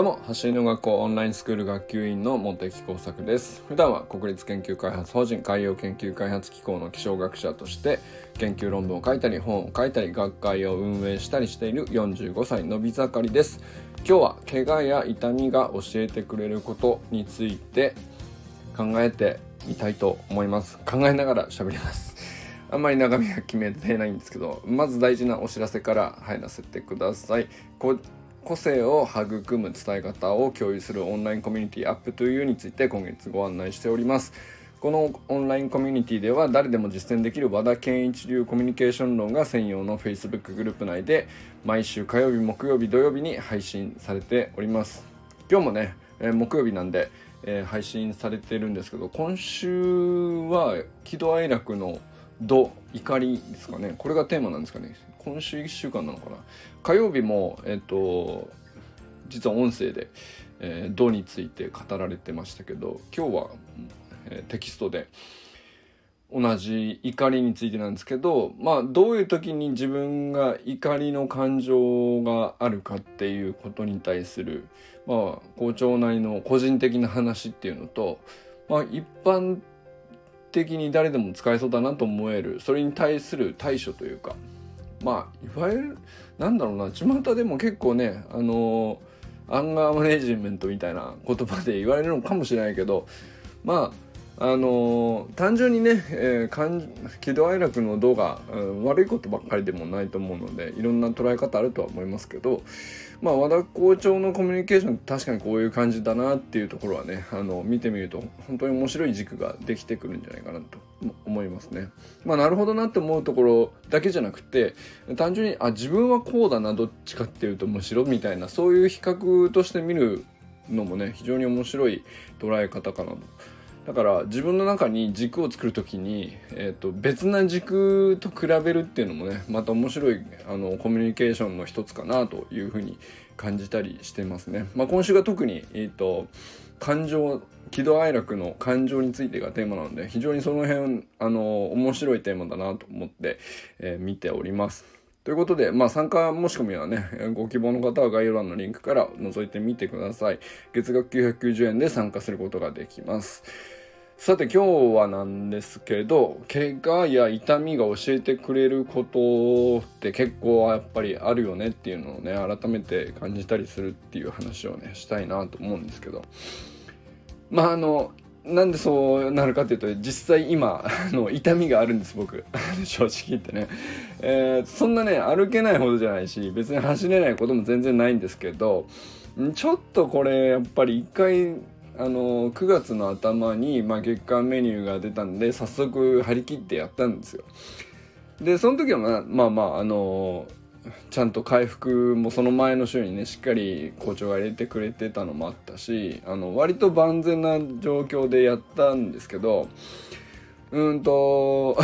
どうも、走りの学校オンラインスクール学級委員の茂木耕作です。普段は国立研究開発法人海洋研究開発機構の気象学者として研究論文を書いたり本を書いたり学会を運営したりしている45歳のび盛りです。今日は怪我や痛みが教えてくれることについて考えてみたいと思います。考えながら喋ります。あんまり中身は決めてないんですけど、まず大事なお知らせから入らせてください。個性を育む伝え方を共有するオンラインコミュニティアップというについて今月ご案内しております。このオンラインコミュニティでは誰でも実践できる和田健一流コミュニケーション論が専用の Facebook グループ内で毎週火曜日木曜日土曜日に配信されております。今日もね、えー、木曜日なんで、えー、配信されてるんですけど今週は喜怒哀楽の怒怒りですかね。これがテーマなんですかね。今週1週間なのかな。火曜日もえっ、と実は音声で「えー、について語られてましたけど今日は、えー、テキストで同じ怒りについてなんですけどまあどういう時に自分が怒りの感情があるかっていうことに対するまあ校長なりの個人的な話っていうのとまあ一般的に誰でも使えそうだなと思えるそれに対する対処というかまあいわゆるなんだろうな巷でも結構ねあのアンガーマネジメントみたいな言葉で言われるのかもしれないけどまああの単純にね、えー、喜怒哀楽の動画、うん、悪いことばっかりでもないと思うのでいろんな捉え方あるとは思いますけどまあ和田校長のコミュニケーション確かにこういう感じだなっていうところはねあの見てみると本当に面白い軸ができてくるんじゃないかなと思いますね。まあなるほどなって思うところだけじゃなくて単純にあ自分はこうだなどっちかっていうとむしろみたいなそういう比較として見るのもね非常に面白い捉え方かなと。だから自分の中に軸を作る時に、えーと、別な軸と比べるっていうのもねまた面白いあのコミュニケーションの一つかなというふうに感じたりしてますね。まあ、今週が特に、えーと、感情喜怒哀楽の感情についてがテーマなので非常にその辺あの面白いテーマだなと思って、えー、見ております。ということで、まあ、参加申し込みはね、ご希望の方は概要欄のリンクから覗いてみてください。月額990円で参加することができます。さて今日はなんですけど怪我や痛みが教えてくれることって結構やっぱりあるよねっていうのをね改めて感じたりするっていう話をねしたいなと思うんですけどまああのなんでそうなるかっていうと実際今の痛みがあるんです僕 正直言ってね、えー、そんなね歩けないほどじゃないし別に走れないことも全然ないんですけどちょっとこれやっぱり一回あの9月の頭に、まあ、月間メニューが出たんで早速張り切ってやったんですよ。でその時はまあまあまああのちゃんと回復もその前の週にねしっかり校長が入れてくれてたのもあったしあの割と万全な状況でやったんですけどうんと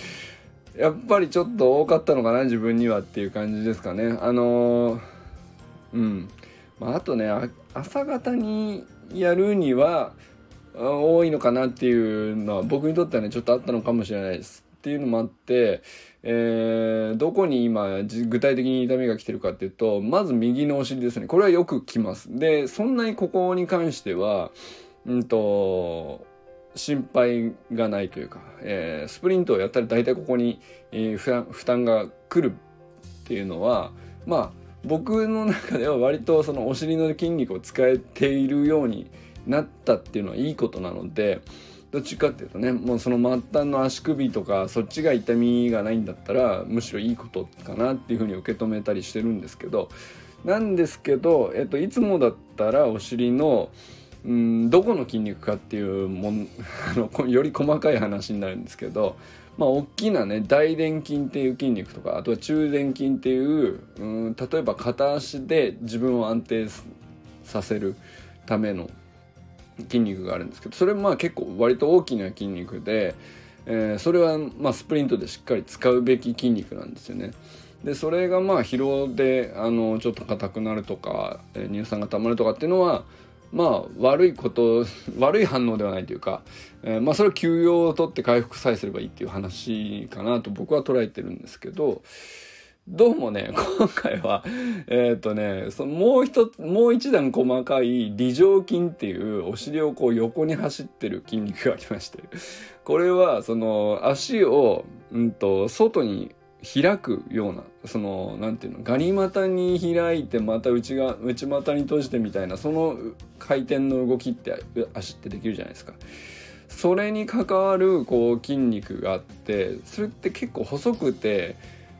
やっぱりちょっと多かったのかな自分にはっていう感じですかね。あのうん、まあ、あとね朝方にやるには多いのかなっていうのは僕にとってはねちょっとあったのかもしれないです。っていうのもあって、えー、どこに今具体的に痛みが来てるかっていうとまず右のお尻ですね。これはよく来ます。でそんなにここに関してはうんと心配がないというか、えー、スプリントをやったら大体ここに、えー、負担が来るっていうのはまあ僕の中では割とそのお尻の筋肉を使えているようになったっていうのはいいことなのでどっちかっていうとねもうその末端の足首とかそっちが痛みがないんだったらむしろいいことかなっていうふうに受け止めたりしてるんですけどなんですけど、えっと、いつもだったらお尻のうんどこの筋肉かっていうもん あのより細かい話になるんですけどまあ、大きなね大臀筋っていう筋肉とかあとは中殿筋っていううん例えば片足で自分を安定させるための筋肉があるんですけどそれもまあ結構割と大きな筋肉で、えー、それはまあスプリントでしっかり使うべき筋肉なんですよね。でそれがまあ疲労であのちょっと硬くなるとか乳酸がたまるとかっていうのはまあ悪いこと 悪い反応ではないというか、えー、まあそれは休養を取って回復さえすればいいっていう話かなと僕は捉えてるんですけどどうもね、今回は、えっ、ー、とね、そのもう一つ、もう一段細かい梨状筋っていうお尻をこう横に走ってる筋肉がありまして、これはその足を、うんと、外に開くような、その、なんていうの、ガニ股に開いてまた内が、内股に閉じてみたいな、その回転の動きって足ってできるじゃないですか。それに関わるこう筋肉があってそれって結構細くて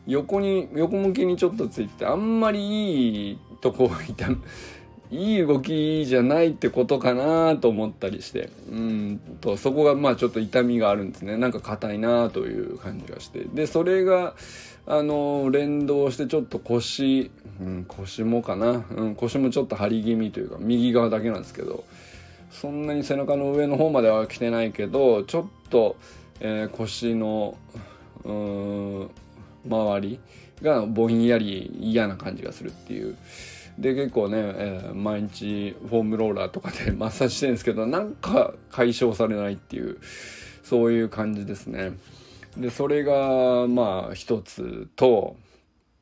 横に横向きにちょっとついててあんまりいいとこ痛 いい動きじゃないってことかなと思ったりしてうんとそこがまあちょっと痛みがあるんですね。なんか硬いなという感じがして。でそれがあの連動してちょっと腰、うん、腰もかな、うん、腰もちょっと張り気味というか右側だけなんですけどそんなに背中の上の方までは来てないけどちょっと、えー、腰のうん周りがぼんやり嫌な感じがするっていう。で結構ね、えー、毎日フォームローラーとかで マッサージしてるんですけどなんか解消されないっていうそういう感じですね。でそれがまあ一つと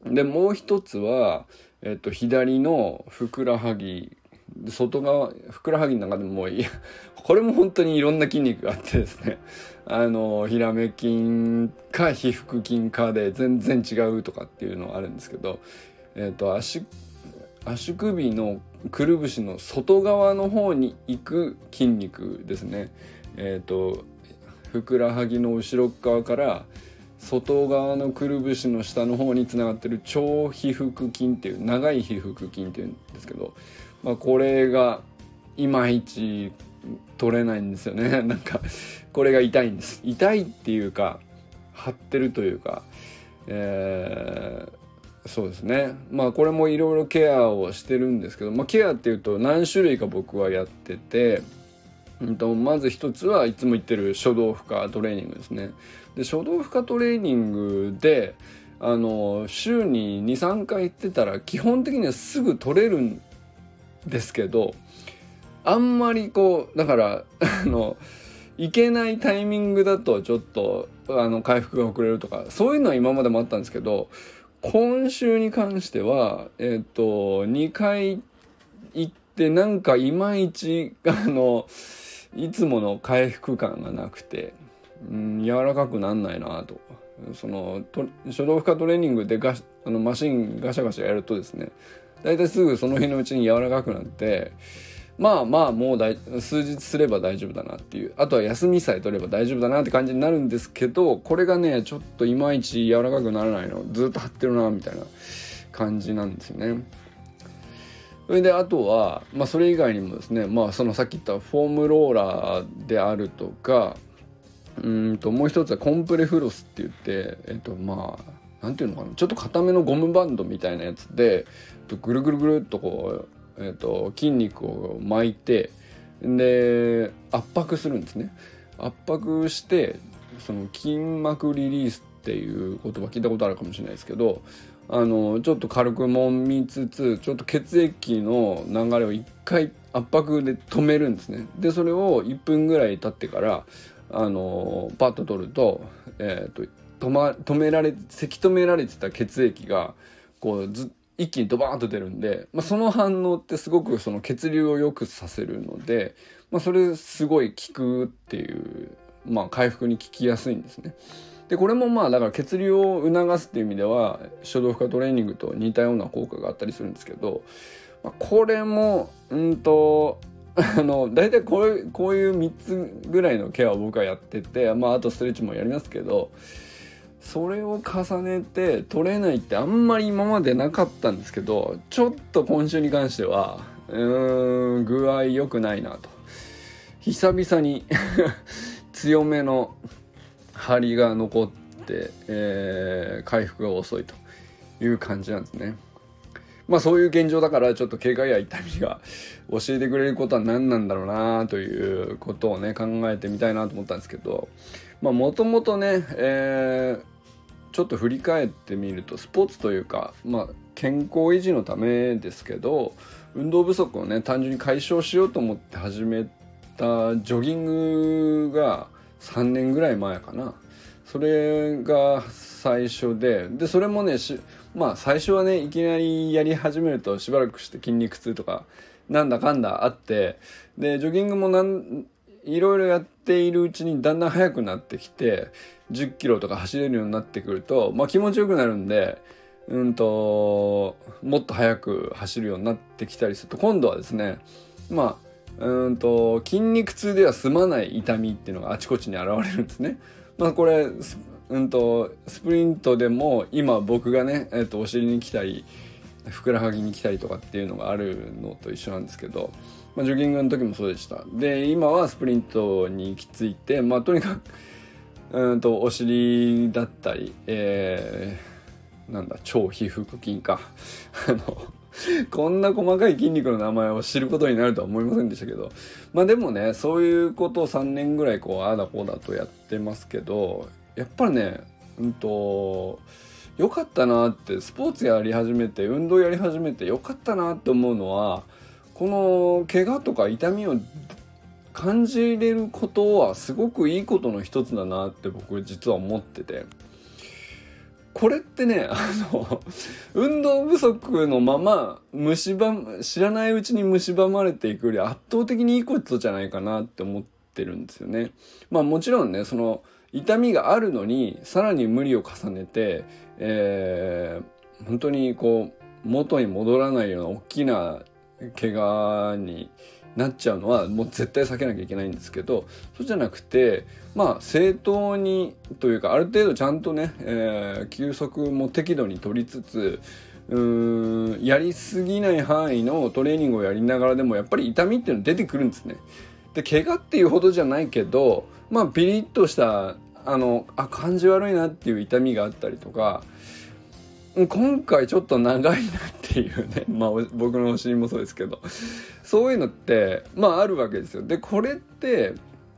でもう一つは、えっと、左のふくらはぎ外側ふくらはぎの中でももうい これも本当にいろんな筋肉があってですね あのヒラメ筋か皮腹筋かで全然違うとかっていうのはあるんですけど、えーと、足足首のくるぶしの外側の方に行く筋肉ですね。えーと、ふくらはぎの後ろ側から外側のくるぶしの下の方につながってる超皮腹筋っていう長い皮腹筋っていうんですけど、まあ、これがいまいち取れないんですよね。なんかこれが痛いんです。痛いっていうか張ってるというか、えー、そうですね。まあこれもいろいろケアをしてるんですけど、まあ、ケアっていうと何種類か僕はやってて、うんと、まず一つはいつも言ってる初動負荷トレーニングですね。で初動負荷トレーニングであの週に23回行ってたら基本的にはすぐ取れるんですけどあんまりこうだからあのいけないタイミングだとちょっとあの回復が遅れるとかそういうのは今までもあったんですけど今週に関してはえっ、ー、と2回行ってなんかいまいちあのいつもの回復感がなくて、うん、柔らかくなんないなと。その初動負荷トレーニングでガあのマシンガシャガシャやるとですね大体すぐその日のうちに柔らかくなってまあまあもうだい数日すれば大丈夫だなっていうあとは休みさえ取れば大丈夫だなって感じになるんですけどこれがねちょっといまいち柔らかくならないのずっと張ってるなみたいな感じなんですよね。それであとは、まあ、それ以外にもですね、まあ、そのさっき言ったフォームローラーであるとかうんともう一つはコンプレフロスって言ってえっとまあなんていうのかなちょっと硬めのゴムバンドみたいなやつでぐるぐるぐるっとこう、えーと、筋肉を巻いてで圧迫するんですね。圧迫してその筋膜リリースっていう言葉聞いたことあるかもしれないですけどあのちょっと軽く揉みつつちょっと血液の流れを一回圧迫で止めるんですねでそれを1分ぐらい経ってからあのパッと取ると,、えーと止ま止められせき止められてた血液がこうず一気にドバーンと出るんで、まあ、その反応ってすごくその血流を良くさせるので、まあ、それすごい効くっていう、まあ、回復に効きやすいんですね。でこれもまあだから血流を促すっていう意味では初動負荷トレーニングと似たような効果があったりするんですけど、まあ、これもうんと あの大体こういうこういう3つぐらいのケアを僕はやってて、まあ、あとストレッチもやりますけどそれを重ねて取れないってあんまり今までなかったんですけどちょっと今週に関してはうーん具合良くないなと。久々に 強めの張りが残って、えー、回復が遅いという感じなんですね。まあそういう現状だからちょっと怪我や痛みが教えてくれることは何なんだろうなということをね考えてみたいなと思ったんですけどまあもともとね、えー、ちょっと振り返ってみるとスポーツというか、まあ、健康維持のためですけど運動不足をね単純に解消しようと思って始めたジョギングが3年ぐらい前かな。それが最初ででそれもねまあ最初はねいきなりやり始めるとしばらくして筋肉痛とかなんだかんだあってでジョギングもなんいろいろやっているうちにだんだん速くなってきて10キロとか走れるようになってくると、まあ、気持ちよくなるんでうんともっと速く走るようになってきたりすると今度はですねまあうんと筋肉痛では済まない痛みっていうのがあちこちに現れるんですね。まあ、これうんとスプリントでも今僕がね、えー、とお尻に来たりふくらはぎに来たりとかっていうのがあるのと一緒なんですけど、まあ、ジョギングの時もそうでしたで今はスプリントに行き着いてまあとにかくうんとお尻だったり、えー、なんだ超皮腹筋か あの こんな細かい筋肉の名前を知ることになるとは思いませんでしたけど。まあでもねそういうことを3年ぐらいこうああだこうだとやってますけどやっぱりねうんと良かったなってスポーツやり始めて運動やり始めて良かったなって思うのはこの怪我とか痛みを感じれることはすごくいいことの一つだなって僕実は思ってて。これってねあの運動不足のまま蝕知らないうちに蝕まれていくより圧倒的にいいことじゃないかなって思ってるんですよね。まあもちろんねその痛みがあるのにさらに無理を重ねて、えー、本当にこう元に戻らないような大きな怪我になっちゃうのはもう絶対避けなきゃいけないんですけどそうじゃなくてまあ正当にというかある程度ちゃんとね、えー、休息も適度に取りつつうーんやりすぎない範囲のトレーニングをやりながらでもやっぱり痛みっていうの出てくるんですね。で怪我っていうほどじゃないけどまあピリッとしたあのあ感じ悪いなっていう痛みがあったりとか今回ちょっと長いなっていうね。まあ僕のお尻もそうですけど。そういうのってまああるわけですよ。でこれって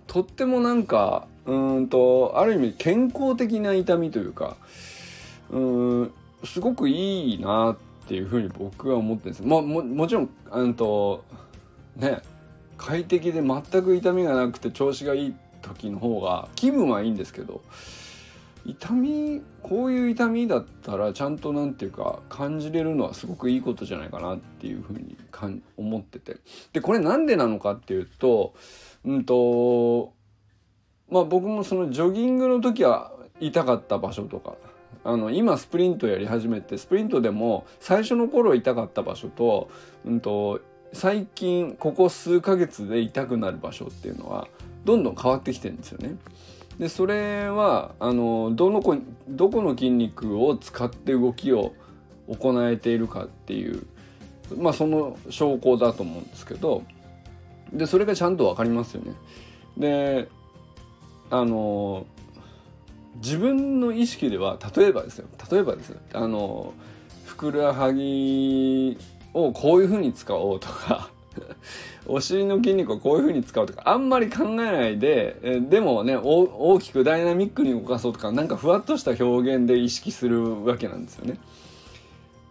とってもなんかうんとある意味健康的な痛みというかうんすごくいいなっていうふうに僕は思ってるんです。まあももちろんうんとね快適で全く痛みがなくて調子がいい時の方が気分はいいんですけど。痛みこういう痛みだったらちゃんと何て言うか感じれるのはすごくいいことじゃないかなっていうふうにかん思っててでこれなんでなのかっていうとうんとまあ僕もそのジョギングの時は痛かった場所とかあの今スプリントやり始めてスプリントでも最初の頃痛かった場所と,、うんと最近ここ数ヶ月で痛くなる場所っていうのはどんどん変わってきてるんですよね。でそれはあのどのこどこの筋肉を使って動きを行えているかっていうまあその証拠だと思うんですけどでそれがちゃんと分かりますよね。であの自分の意識では例えばですよ例えばですよあのふくらはぎをこういうふうに使おうとか お尻の筋肉をこういう風に使うとかあんまり考えないで、えでもね大きくダイナミックに動かそうとかなんかふわっとした表現で意識するわけなんですよね。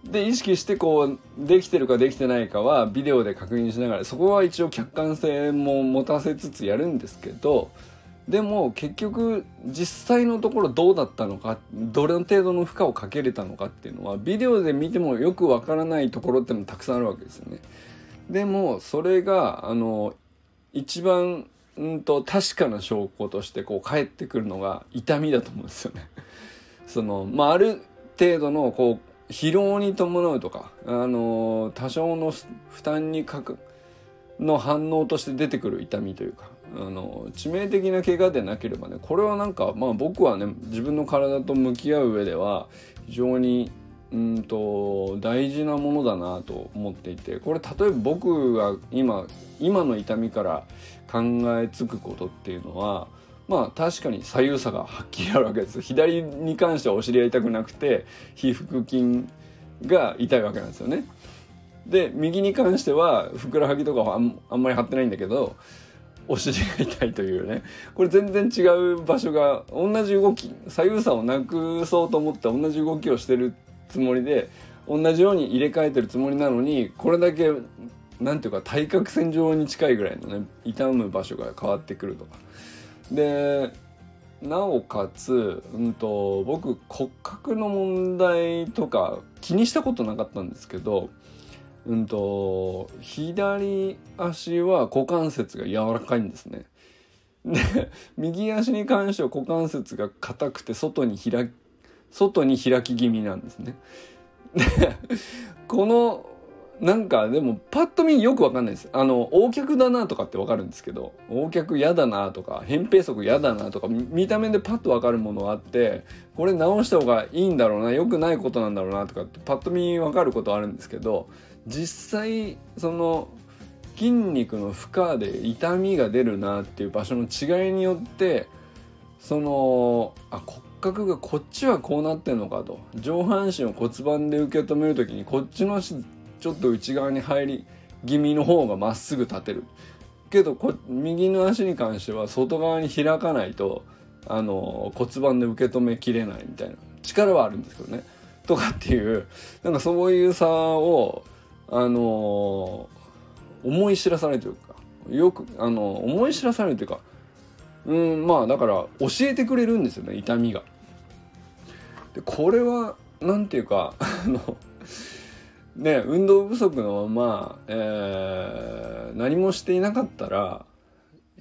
で意識してこうできてるかできてないかはビデオで確認しながらそこは一応客観性も持たせつつやるんですけどでも結局実際のところどうだったのかどれの程度の負荷をかけれたのかっていうのはビデオで見てもよくわからないところってもたくさんあるわけですよね。でもそれがあの一番うんと確かな証拠としてこう返ってくるのが痛みだと思うんですよね。そのまあある程度のこう疲労に伴うとかあの多少の負担にかくの反応として出てくる痛みというかあの致命的な怪我でなければねこれはなんかまあ僕はね自分の体と向き合う上では非常にうんと大事なものだなと思っていてこれ例えば僕が今今の痛みから考えつくことっていうのはまあ確かに左右差がはっきりあるわけです左に関してはお尻が痛くなくて皮腹筋が痛いわけなんですよね。で右に関してはふくらはぎとかはあんまり張ってないんだけどお尻が痛いというねこれ全然違う場所が同じ動き左右差をなくそうと思って同じ動きをしてるつもりで同じように入れ替えてるつもりなのにこれだけ何ていうか対角線上に近いぐらいのね痛む場所が変わってくるとか。でなおかつ、うんと、僕骨格の問題とか気にしたことなかったんですけど、うんと、左足は股関節が柔らかいんですね。で、右足に関しては股関節が硬くて外に開、外に開き気味なんですね。このなんかでもパッと見よくわかんないです。あの、横脚だなとかってわかるんですけど、横脚嫌だなとか、扁平足嫌だなとか、見た目でパッとわかるものがあって、これ直した方がいいんだろうな、良くないことなんだろうなとかってパッと見わかることあるんですけど、実際、その、筋肉の負荷で痛みが出るなっていう場所の違いによって、その、あ、骨格がこっちはこうなってんのかと。上半身を骨盤で受け止める時にこっちのちょっと内側に入り気味の方がまっすぐ立てる。けどこ右の足に関しては外側に開かないとあの骨盤で受け止めきれないみたいな。力はあるんですけどね。とかっていうなんかそういう差をあの思い知らされるというか。よくあの思い知らされるというかうんまあだから教えてくれるんですよね痛みが。でこれは何ていうかあのね、運動不足のまま、えー、何もしていなかったら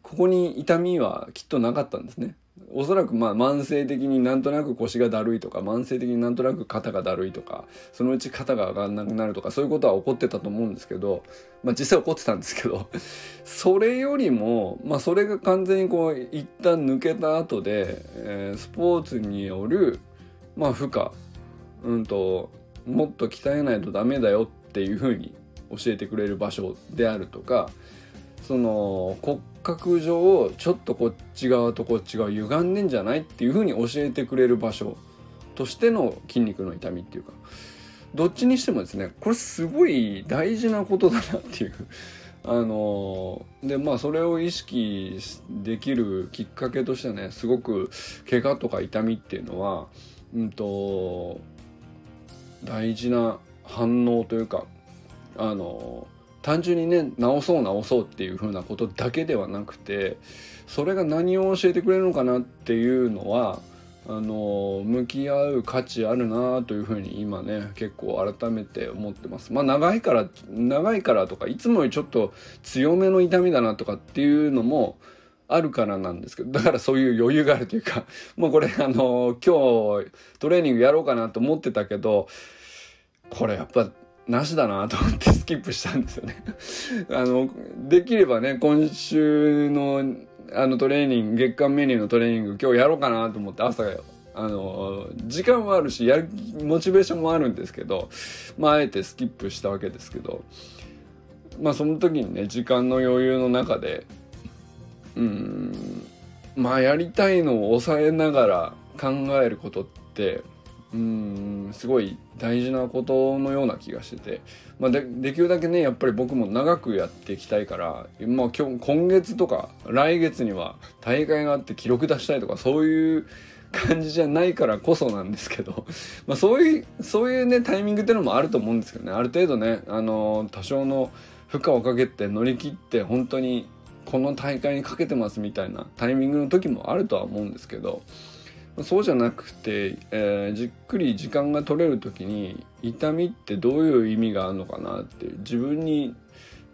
ここに痛みはきっとなかったんですね。おそらくまあ慢性的になんとなく腰がだるいとか慢性的になんとなく肩がだるいとかそのうち肩が上がんなくなるとかそういうことは起こってたと思うんですけど、まあ、実際起こってたんですけど それよりも、まあ、それが完全にこう一旦抜けた後で、えー、スポーツによる、まあ、負荷、うんともっと鍛えないとダメだよっていうふうに教えてくれる場所であるとかその骨格上ちょっとこっち側とこっち側歪んでんじゃないっていうふうに教えてくれる場所としての筋肉の痛みっていうかどっちにしてもですねこれすごい大事なことだなっていう。あのでまあそれを意識できるきっかけとしてねすごく怪我とか痛みっていうのはうんと大事な反応というかあの単純にね直そう直そうっていう風なことだけではなくてそれが何を教えてくれるのかなっていうのはあの向き合う価値あるなというふうに今ね結構改めて思ってます。まあ長いから長いからとかいつもよりちょっと強めの痛みだなとかっていうのもあるからなんですけどだからそういう余裕があるというか もうこれあの今日トレーニングやろうかなと思ってたけどこれやっぱなしだなと思ってスキップしたんですよね。あの、できればね、今週のあのトレーニング、月間メニューのトレーニング今日やろうかなと思って朝、あの、時間はあるし、やる、モチベーションもあるんですけど、まあ、あえてスキップしたわけですけど、まあ、その時にね、時間の余裕の中で、うん、まあ、やりたいのを抑えながら考えることって、うんすごい大事なことのような気がしてて、まあで、できるだけねやっぱり僕も長くやっていきたいから、まあ、今日今月とか来月には大会があって記録出したいとかそういう感じじゃないからこそなんですけど、まあ、そういうそういうねタイミングっていうのもあると思うんですけどね。ある程度ねあの多少の負荷をかけて乗り切って本当にこの大会にかけてますみたいなタイミングの時もあるとは思うんですけど。そうじゃなくて、えー、じっくり時間が取れる時に痛みってどういう意味があるのかなって自分に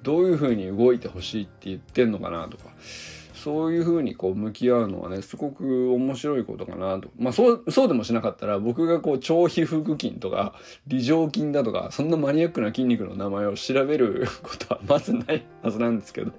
どういうふうに動いてほしいって言ってんのかなとかそういうふうにこう向き合うのはねすごく面白いことかなと。まあそうそうでもしなかったら僕がこう腸皮腹筋とか梨状筋だとかそんなマニアックな筋肉の名前を調べることはまずないはずなんですけど。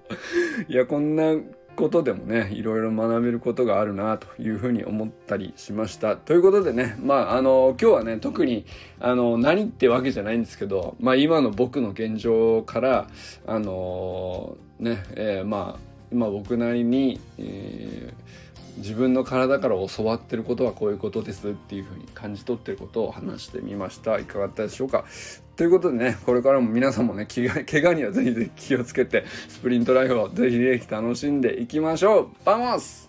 いやこんなことでもねいろいろ学べることがあるなというふうに思ったりしました。ということでねまああの今日はね特にあの何ってわけじゃないんですけどまあ今の僕の現状からあのね、えー、まあ今僕なりに、えー自分の体から教わってることはこういうことですっていうふうに感じ取ってることを話してみました。いかがだったでしょうか？ということでねこれからも皆さんもね怪我にはぜひぜひ気をつけてスプリントライフをぜひぜひ楽しんでいきましょう。 Vamos